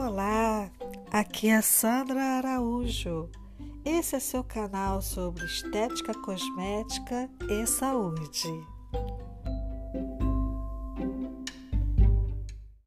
Olá, aqui é Sandra Araújo. Esse é seu canal sobre estética cosmética e saúde.